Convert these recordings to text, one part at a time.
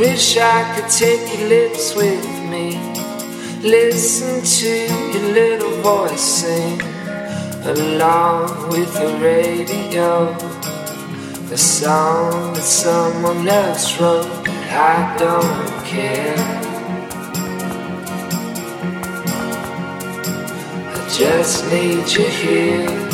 Wish I could take your lips with me. Listen to your little voice sing along with the radio. The song that someone else wrote, I don't care. I just need you here.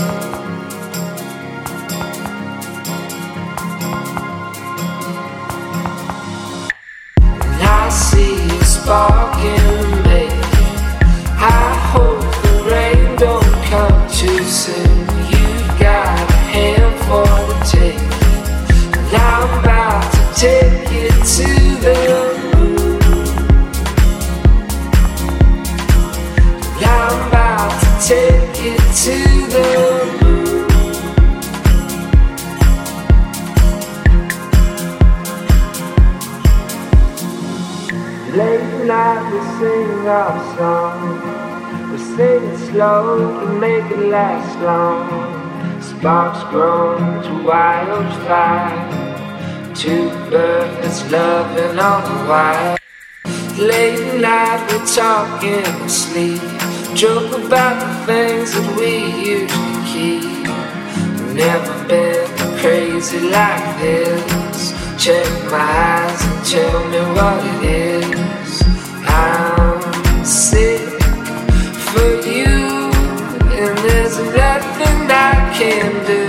fly to birth that's loving on the wire. Late night we talk in our sleep, joke about the things that we usually keep. Never been crazy like this. Check my eyes and tell me what it is. I'm sick for you, and there's nothing I can do.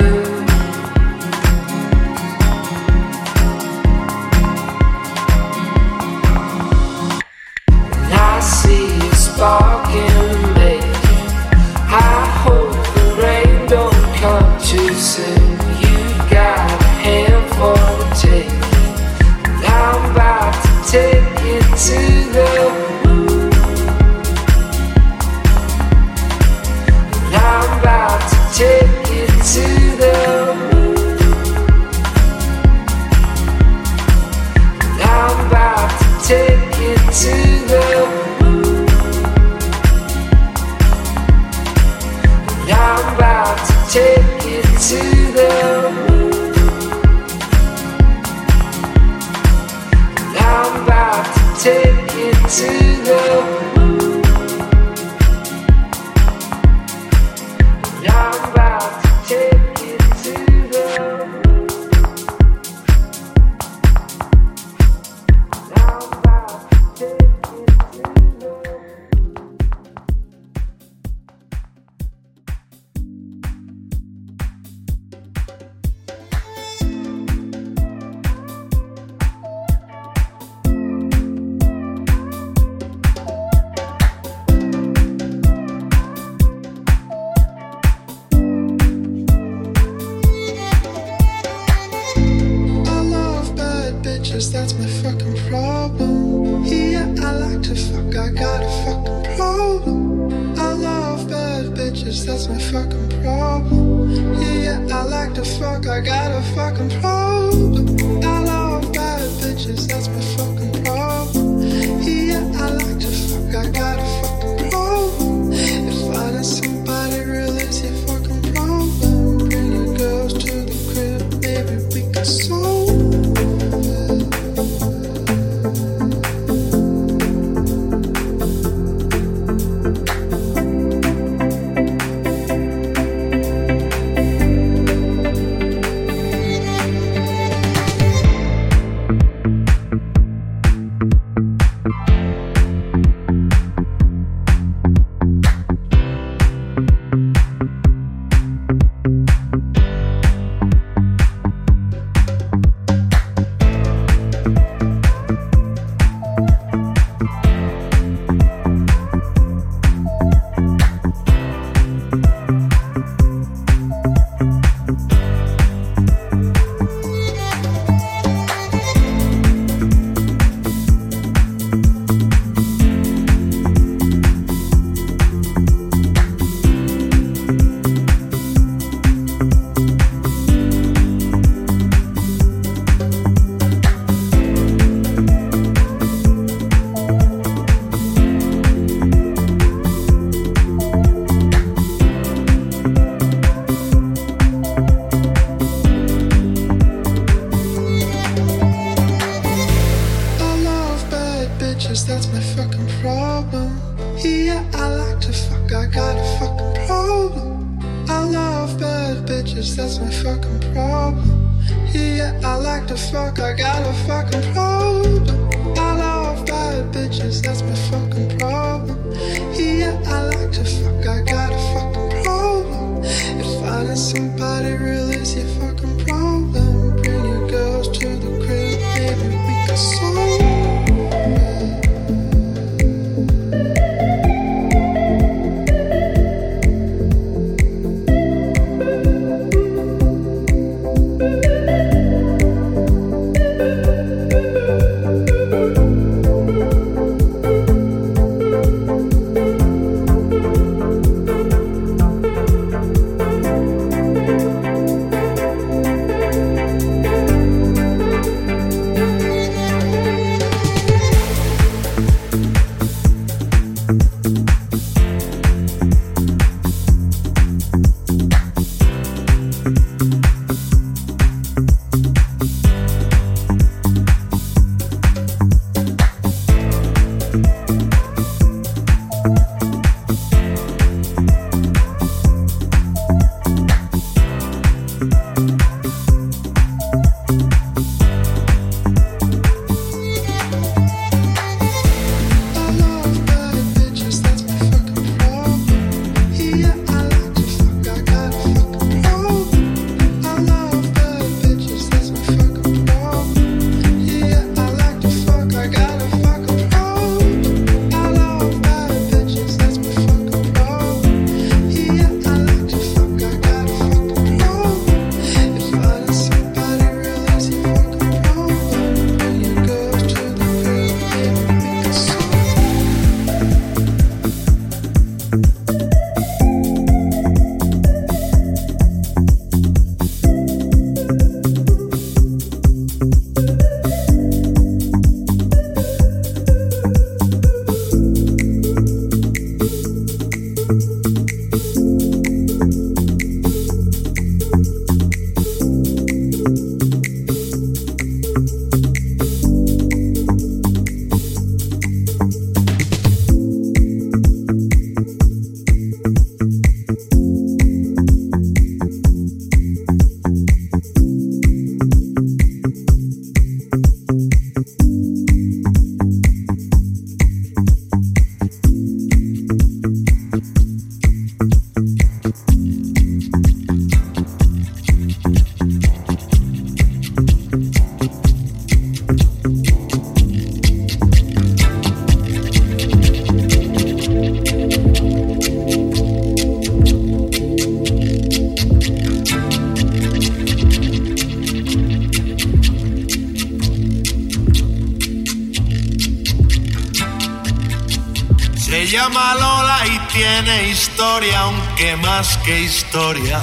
aunque más que historia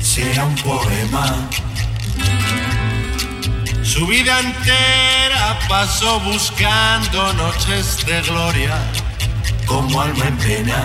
sea un poema. Su vida entera pasó buscando noches de gloria como alma en pena.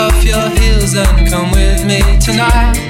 off your heels and come with me tonight.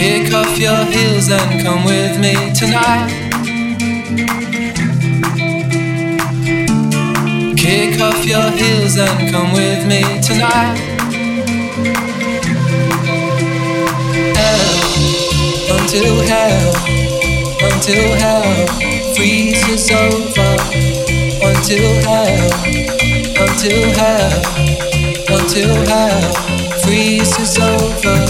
Kick off your heels and come with me tonight. Kick off your heels and come with me tonight. Hell, until hell, until hell freezes over. Until hell, until hell, until hell freezes over.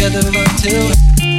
together until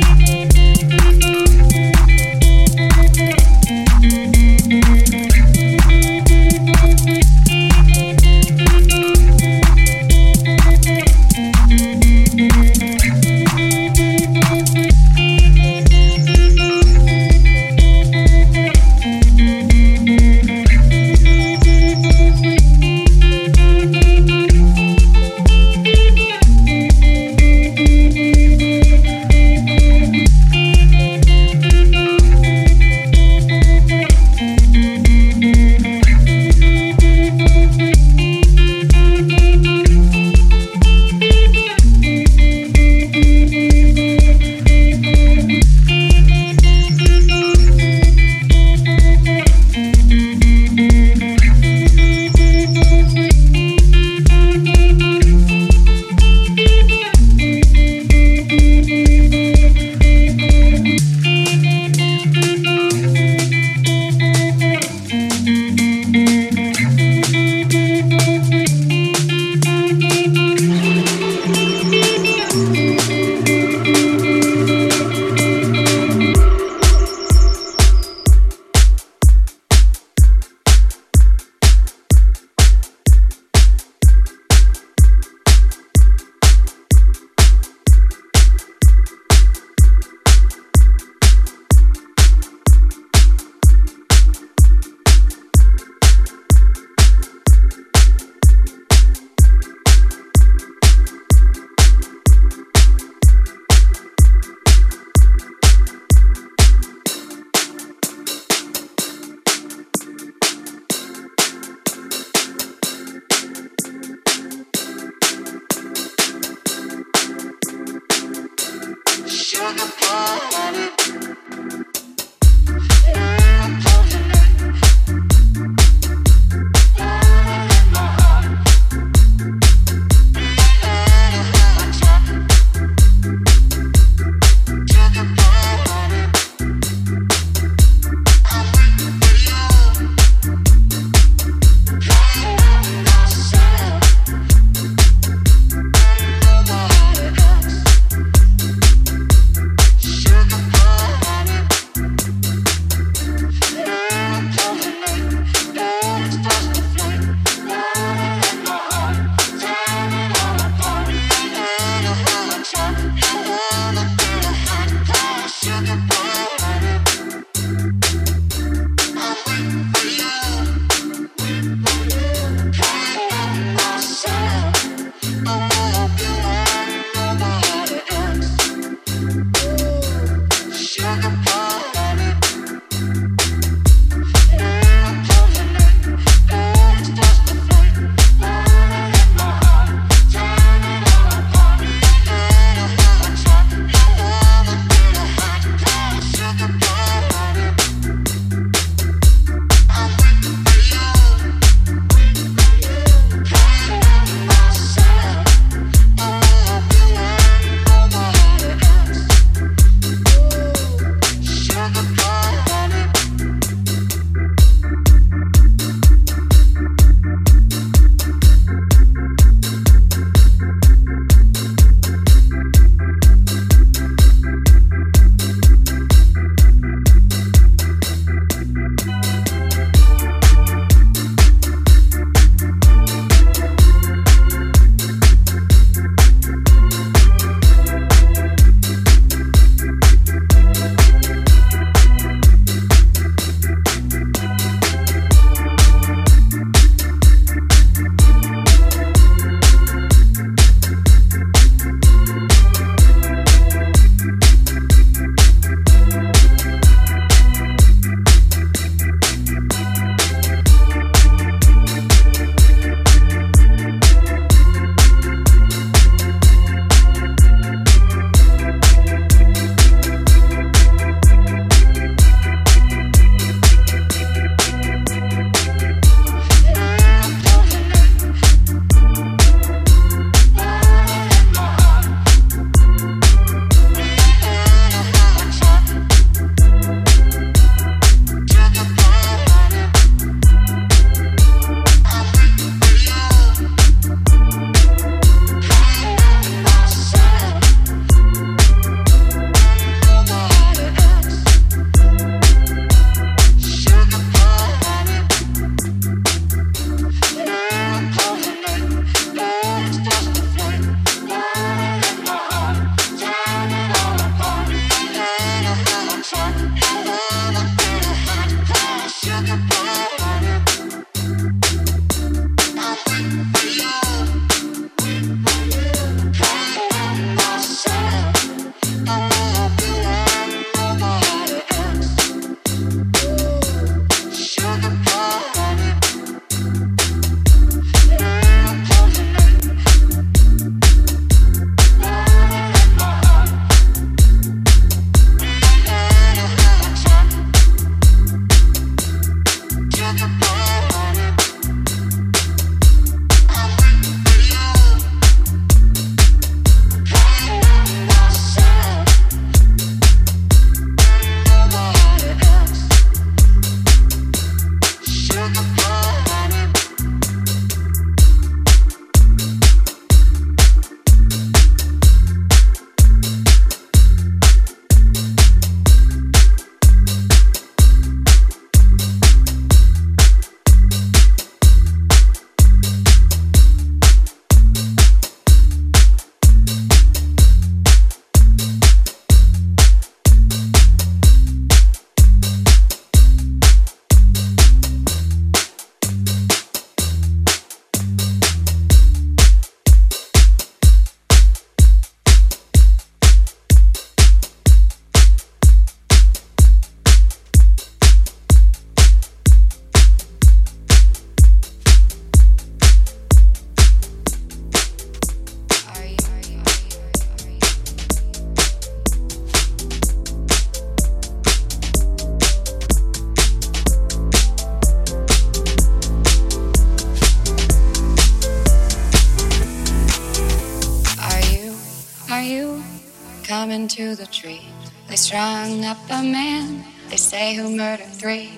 tree. They strung up a man, they say who murdered three.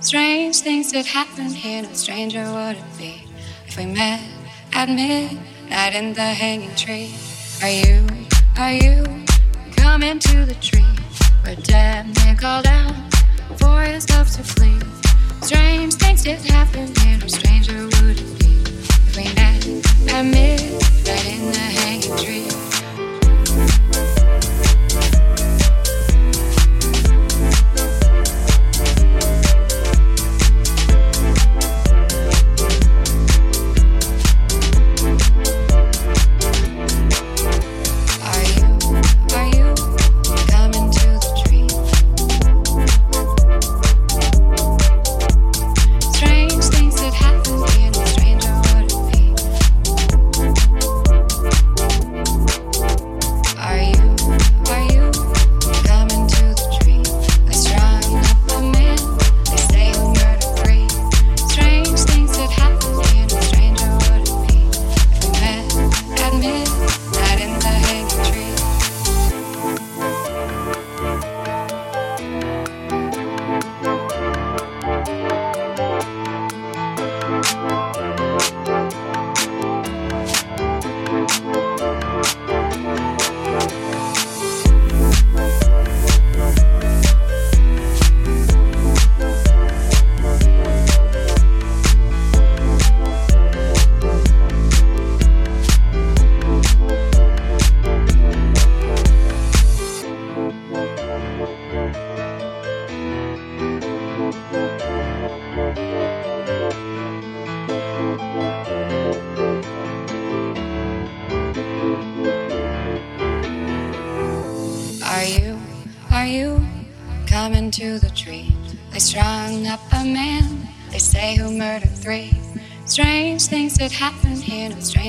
Strange things did happen here, no stranger would it be if we met at midnight in the hanging tree. Are you, are you coming to the tree where dead man called out for his love to flee? Strange things did happen here, no stranger would it be if we met at midnight in the hanging tree.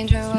Here,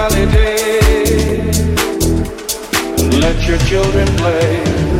holiday. Let your children play.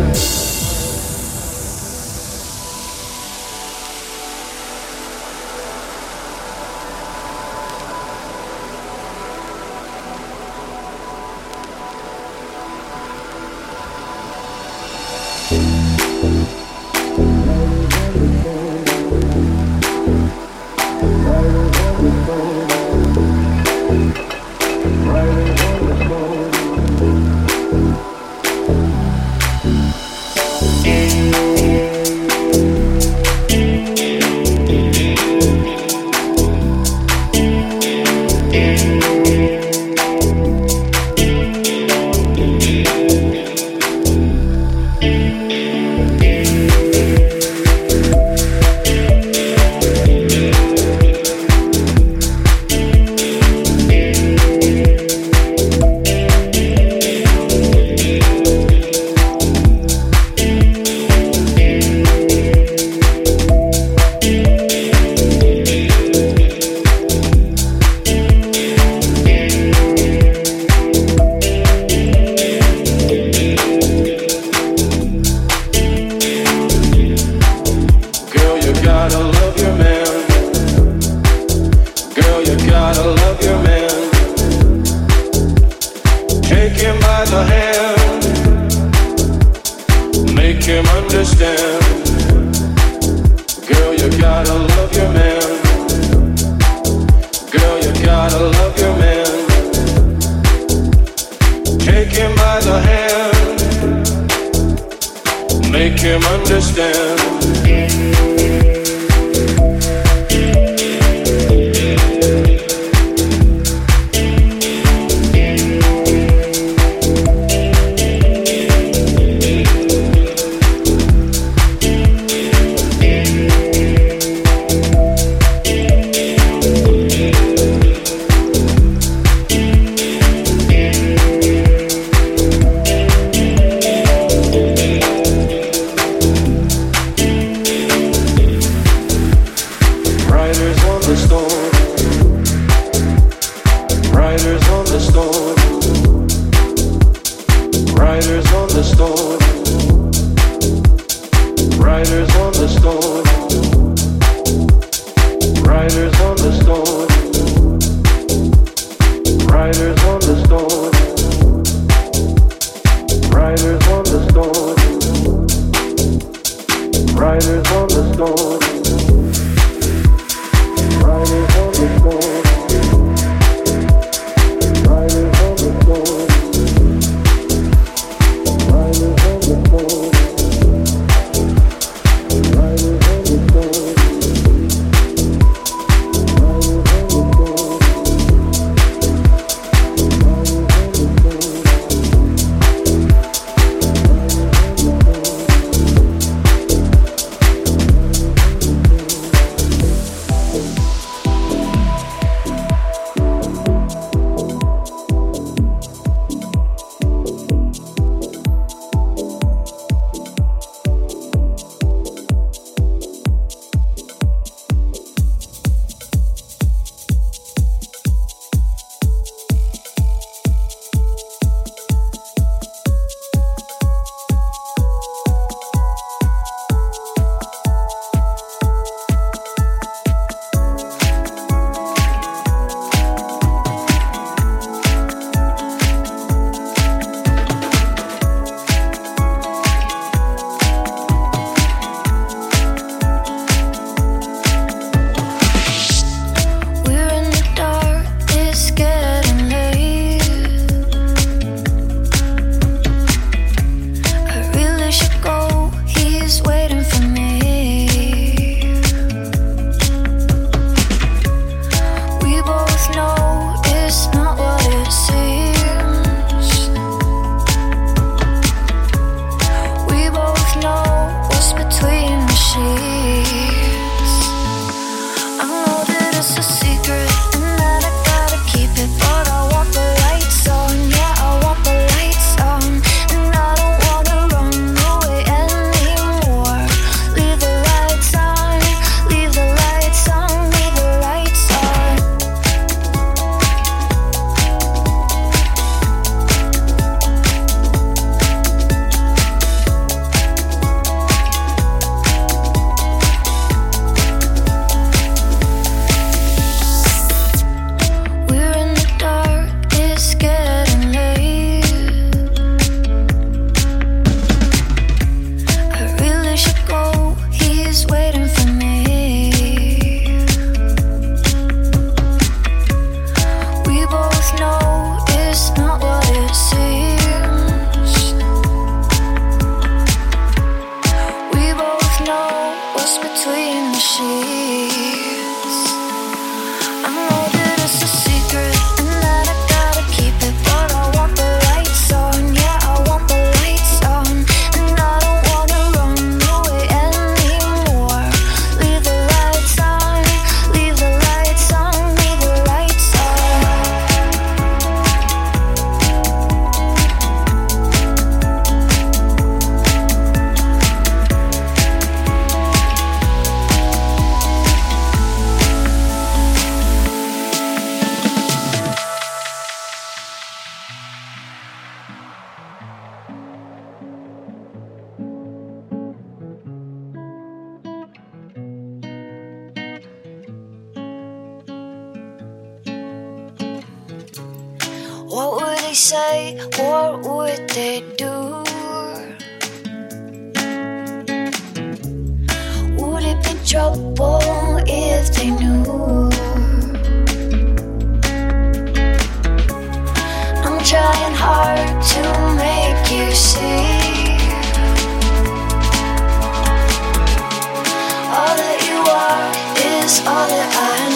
Is all that I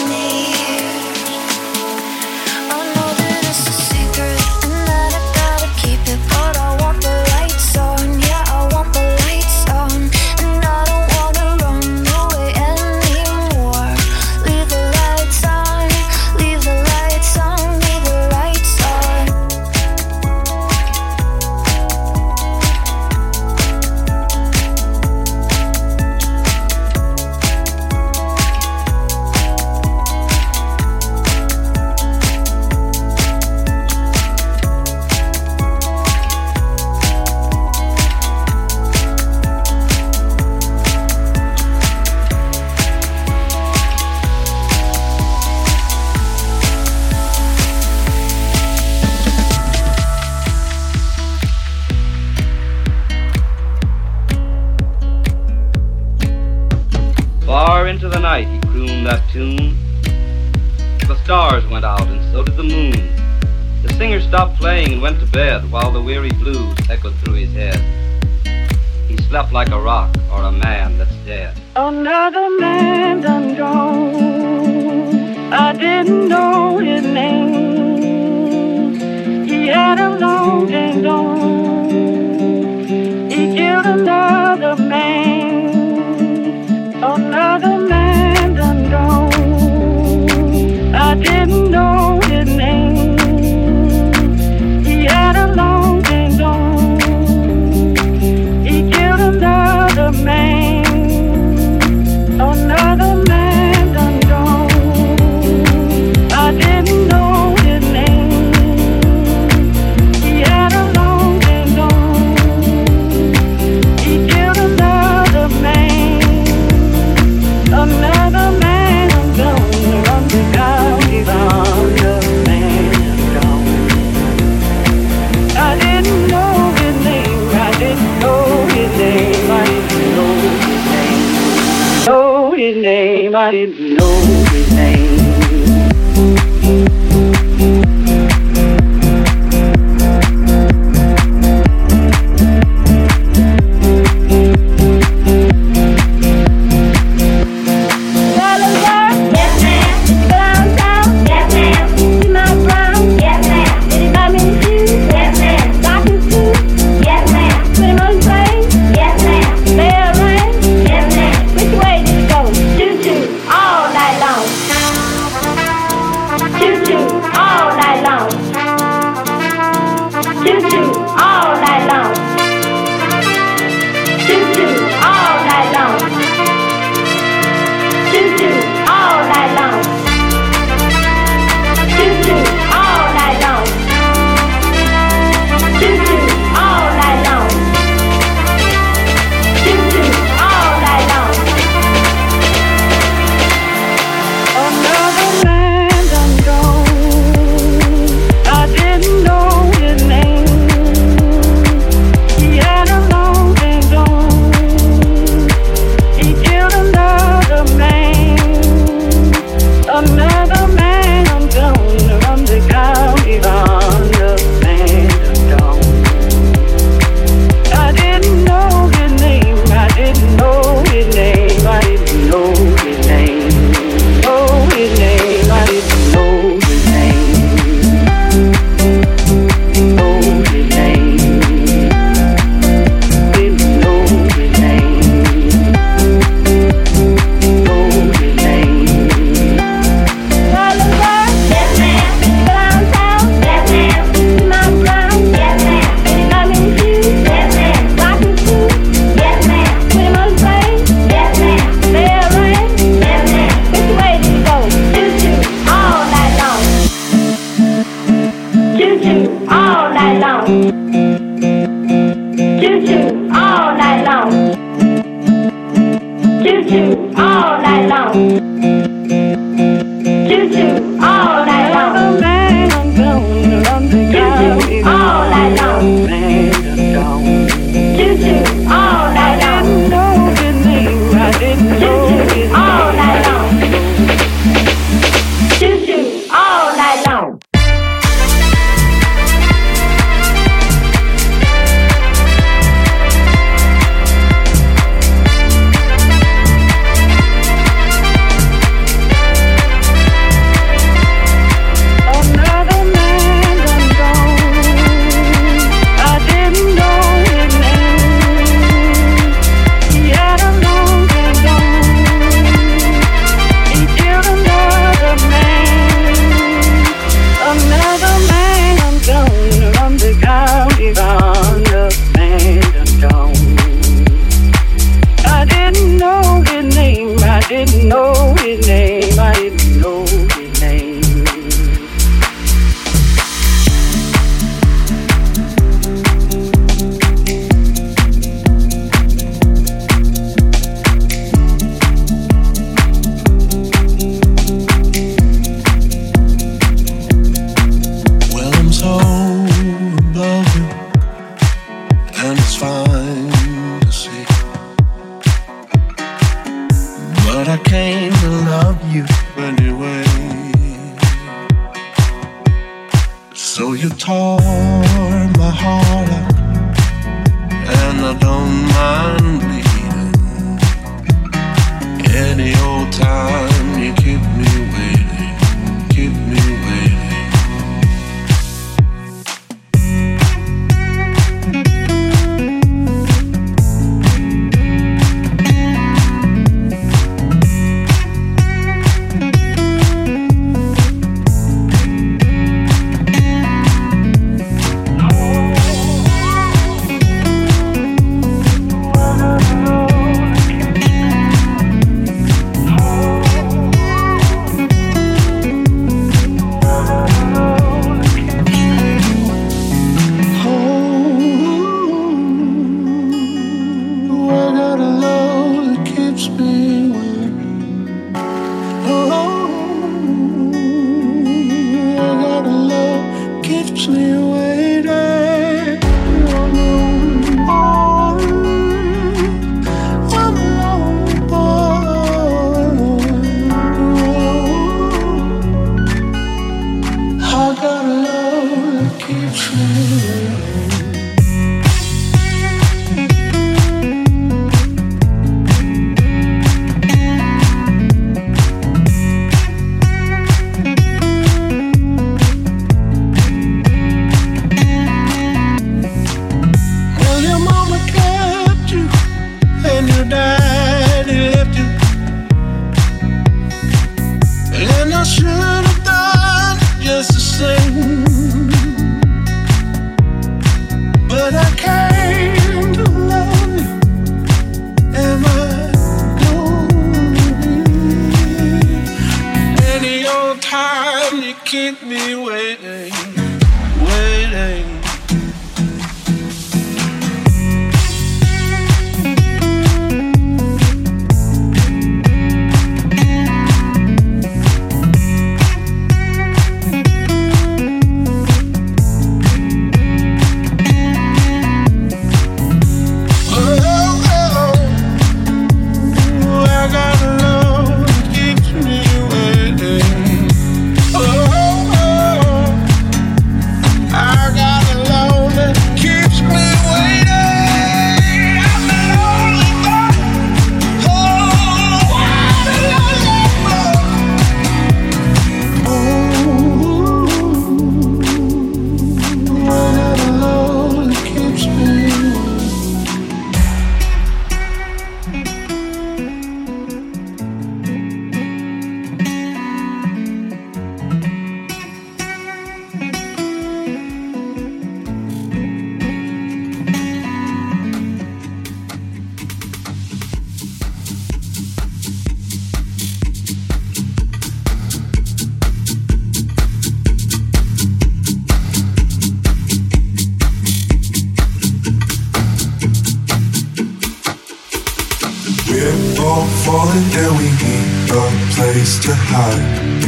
Yeah, we need a place to hide.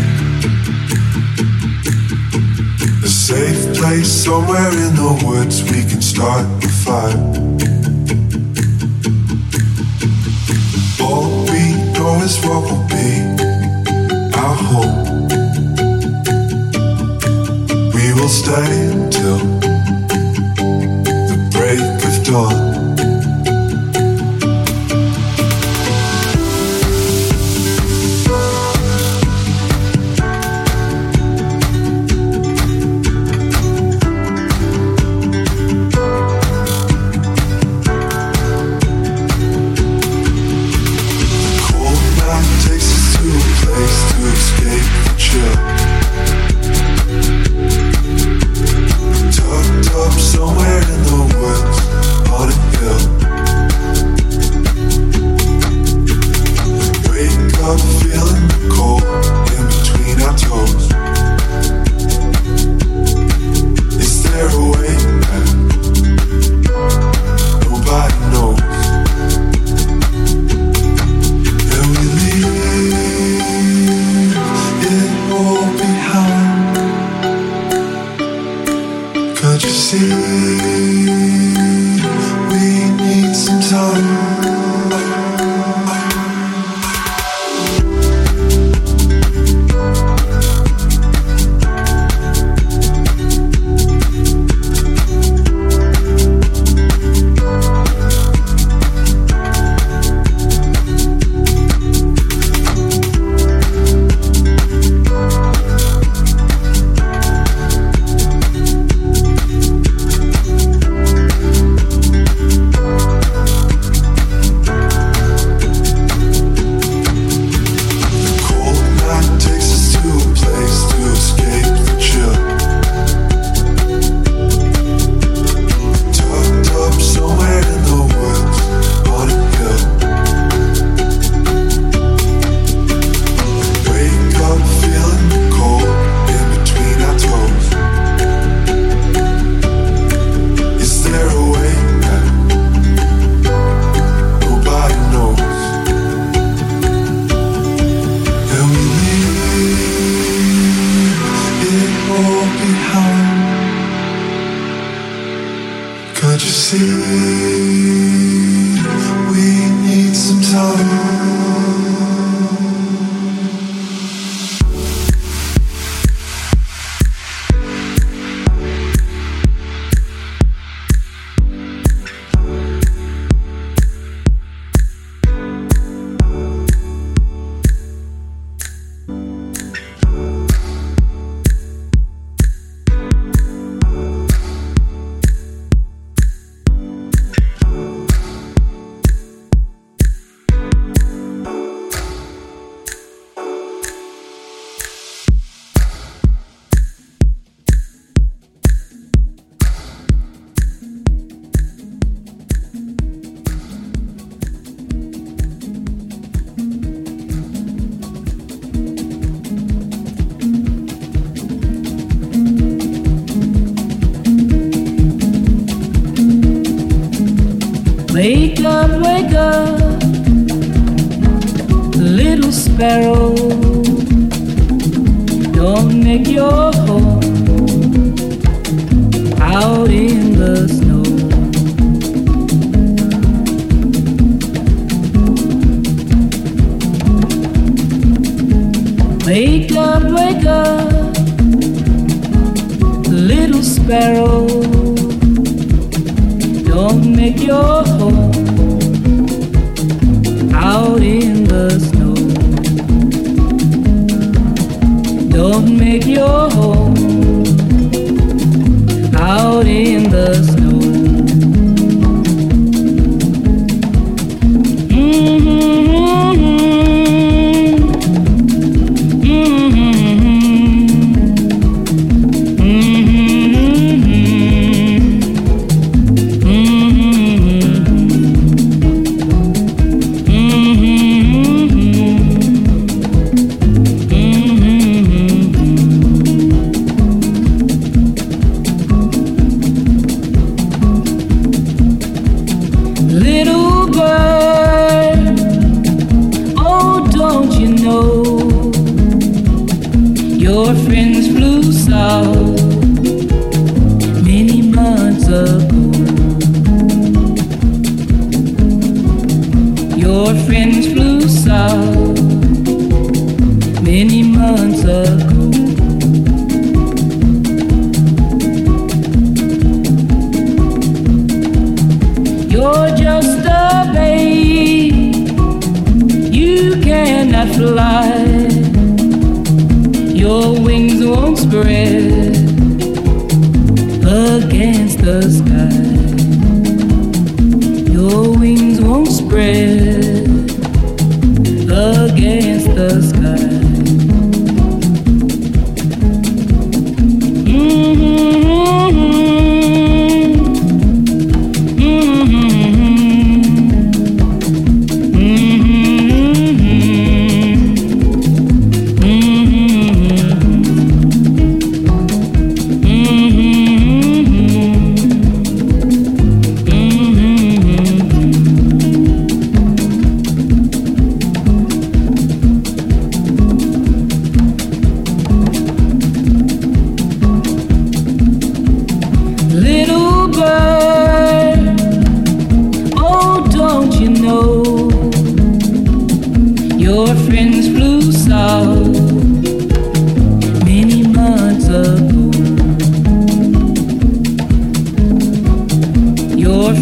A safe place somewhere in the woods we can start a fire. All we know is what will be our home. We will stay until the break of dawn.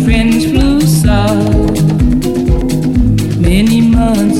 Friends flew south many months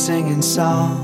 singing songs.